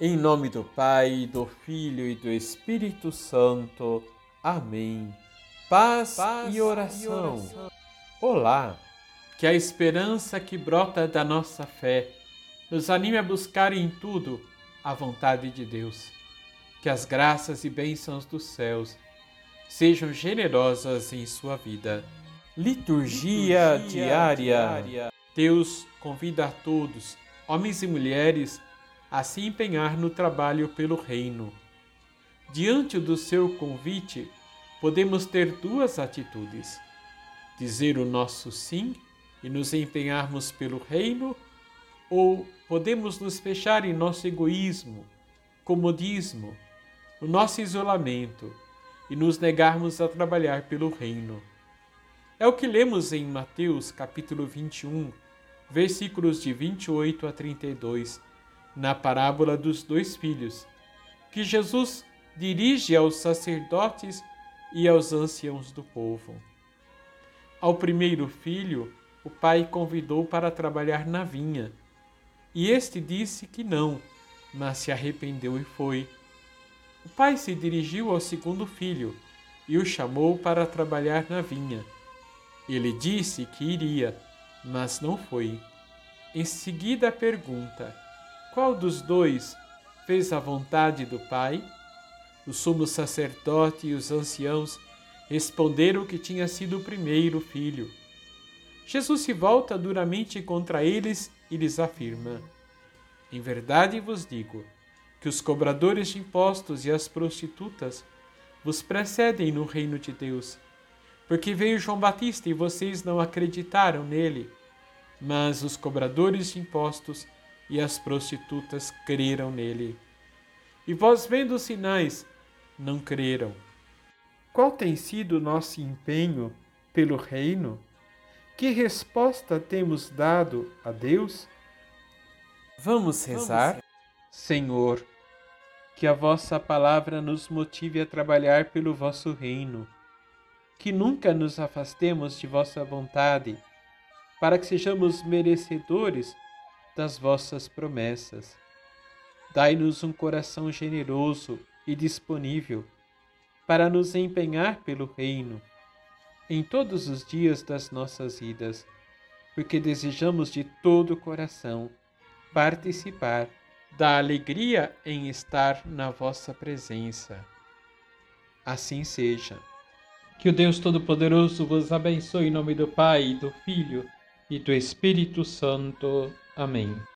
Em nome do Pai, do Filho e do Espírito Santo. Amém. Paz, Paz e, oração. e oração. Olá! Que a esperança que brota da nossa fé nos anime a buscar em tudo a vontade de Deus. Que as graças e bênçãos dos céus sejam generosas em sua vida. Liturgia, Liturgia diária. diária. Deus convida a todos, homens e mulheres, a se empenhar no trabalho pelo Reino. Diante do seu convite, podemos ter duas atitudes: dizer o nosso sim e nos empenharmos pelo Reino, ou podemos nos fechar em nosso egoísmo, comodismo, no nosso isolamento e nos negarmos a trabalhar pelo Reino. É o que lemos em Mateus capítulo 21, versículos de 28 a 32 na parábola dos dois filhos, que Jesus dirige aos sacerdotes e aos anciãos do povo. Ao primeiro filho, o pai convidou para trabalhar na vinha, e este disse que não, mas se arrependeu e foi. O pai se dirigiu ao segundo filho e o chamou para trabalhar na vinha. Ele disse que iria, mas não foi. Em seguida pergunta: qual dos dois fez a vontade do Pai? O sumo sacerdote e os anciãos responderam que tinha sido o primeiro filho. Jesus se volta duramente contra eles e lhes afirma: Em verdade vos digo que os cobradores de impostos e as prostitutas vos precedem no reino de Deus. Porque veio João Batista e vocês não acreditaram nele, mas os cobradores de impostos e as prostitutas creram nele. E vós, vendo os sinais, não creram. Qual tem sido o nosso empenho pelo reino? Que resposta temos dado a Deus? Vamos rezar? Senhor, que a vossa palavra nos motive a trabalhar pelo vosso reino, que nunca nos afastemos de vossa vontade, para que sejamos merecedores das vossas promessas. Dai-nos um coração generoso e disponível para nos empenhar pelo Reino em todos os dias das nossas vidas, porque desejamos de todo o coração participar da alegria em estar na vossa presença. Assim seja. Que o Deus Todo-Poderoso vos abençoe em nome do Pai, do Filho e do Espírito Santo. Amém.